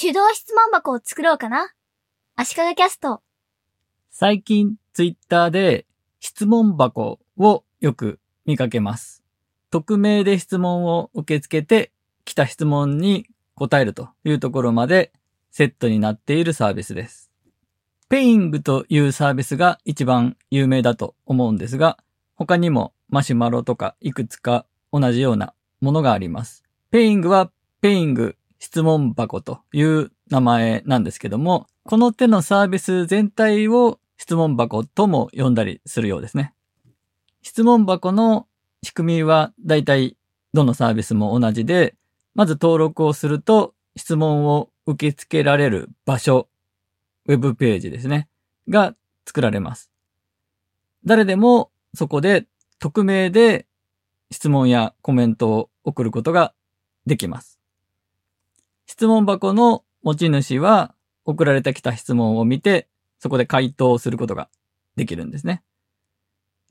手動質問箱を作ろうかな。足利キャスト。最近ツイッターで質問箱をよく見かけます。匿名で質問を受け付けて来た質問に答えるというところまでセットになっているサービスです。ペイングというサービスが一番有名だと思うんですが、他にもマシュマロとかいくつか同じようなものがあります。 Peing は Peing 質問箱という名前なんですけども、この手のサービス全体を質問箱とも呼んだりするようですね。質問箱の仕組みはだいたいどのサービスも同じで、まず登録をすると質問を受け付けられる場所、ウェブページですね、が作られます。誰でもそこで匿名で質問やコメントを送ることができます。質問箱の持ち主は送られてきた質問を見て、そこで回答することができるんですね。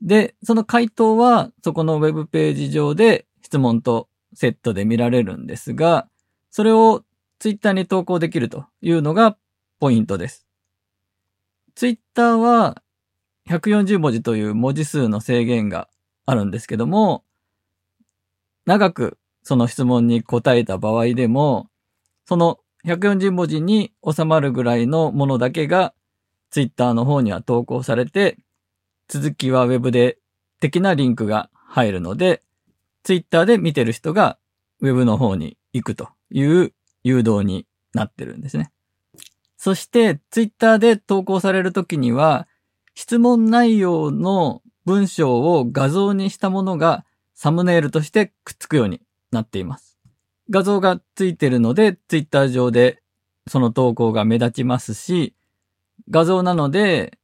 で、その回答はそこのウェブページ上で質問とセットで見られるんですが、それをツイッターに投稿できるというのがポイントです。ツイッターは140文字という文字数の制限があるんですけども、長くその質問に答えた場合でも、その140文字に収まるぐらいのものだけがツイッターの方には投稿されて、続きはウェブで的なリンクが入るので、ツイッターで見てる人がウェブの方に行くという誘導になってるんですね。そしてツイッターで投稿されるときには、質問内容の文章を画像にしたものがサムネイルとしてくっつくようになっています。画像がついてるので、ツイッター上でその投稿が目立ちますし、画像なので、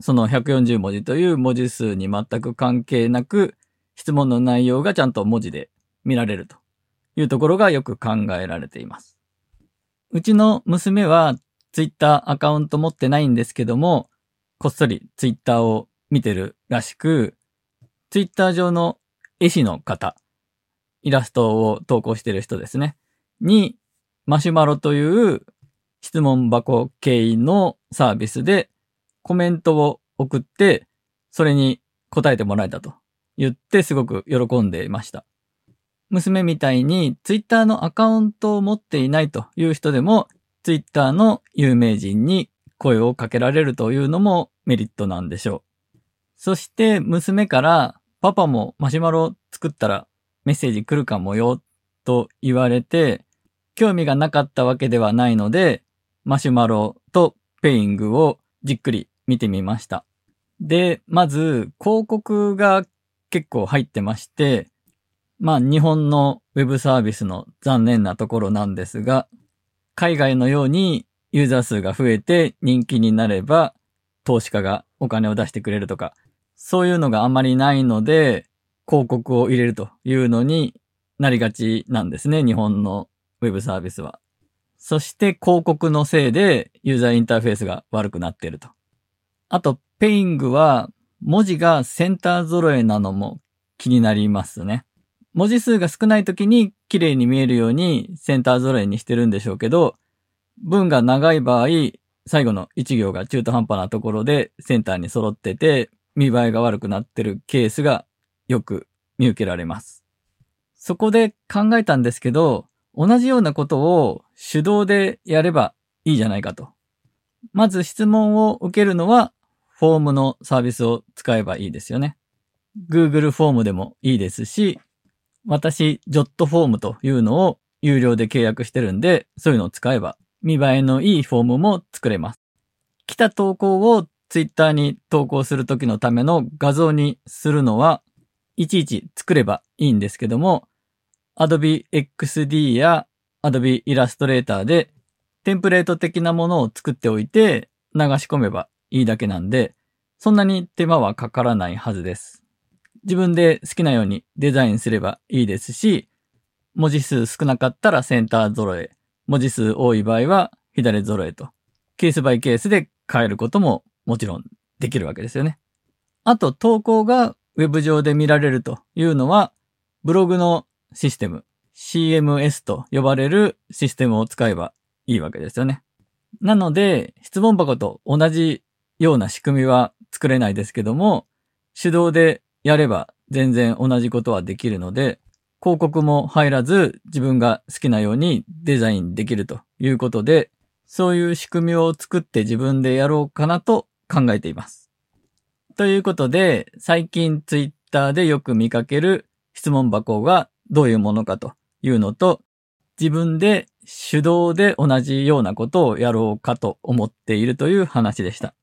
その140文字という文字数に全く関係なく、質問の内容がちゃんと文字で見られるというところがよく考えられています。うちの娘はツイッターアカウント持ってないんですけども、こっそりツイッターを見てるらしく、ツイッター上の絵師の方、イラストを投稿してる人ですね、に、マシュマロという質問箱経由のサービスでコメントを送って、それに答えてもらえたと言ってすごく喜んでいました。娘みたいにツイッターのアカウントを持っていないという人でも、ツイッターの有名人に声をかけられるというのもメリットなんでしょう。そして娘からパパもマシュマロ作ったらメッセージ来るかもよと言われて、興味がなかったわけではないので、マシュマロとペイングをじっくり見てみました。で、まず広告が結構入ってまして、まあ日本のウェブサービスの残念なところなんですが、海外のようにユーザー数が増えて人気になれば投資家がお金を出してくれるとか、そういうのがあまりないので広告を入れるというのになりがちなんですね、日本のウェブサービスは。そして広告のせいでユーザーインターフェースが悪くなっていると。あと、ペイングは文字がセンター揃えなのも気になりますね。文字数が少ない時に綺麗に見えるようにセンター揃えにしてるんでしょうけど、文が長い場合、最後の一行が中途半端なところでセンターに揃ってて見栄えが悪くなってるケースがよく見受けられます。そこで考えたんですけど、同じようなことを手動でやればいいじゃないかと。まず質問を受けるのはフォームのサービスを使えばいいですよね。Google フォームでもいいですし、私、ジョットフォームというのを有料で契約してるんで、そういうのを使えば見栄えのいいフォームも作れます。来た投稿を Twitter に投稿するときのための画像にするのは、いちいち作ればいいんですけども、Adobe XD や Adobe Illustrator でテンプレート的なものを作っておいて流し込めばいいだけなんで、そんなに手間はかからないはずです。自分で好きなようにデザインすればいいですし、文字数少なかったらセンター揃え、文字数多い場合は左揃えと、ケースバイケースで変えることももちろんできるわけですよね。あと投稿がウェブ上で見られるというのは、ブログのシステム、CMS と呼ばれるシステムを使えばいいわけですよね。なので、質問箱と同じような仕組みは作れないですけども、手動でやれば全然同じことはできるので、広告も入らず自分が好きなようにデザインできるということで、そういう仕組みを作って自分でやろうかなと考えています。ということで、最近ツイッターでよく見かける質問箱がどういうものかというのと、自分で手動で同じようなことをやろうかと思っているという話でした。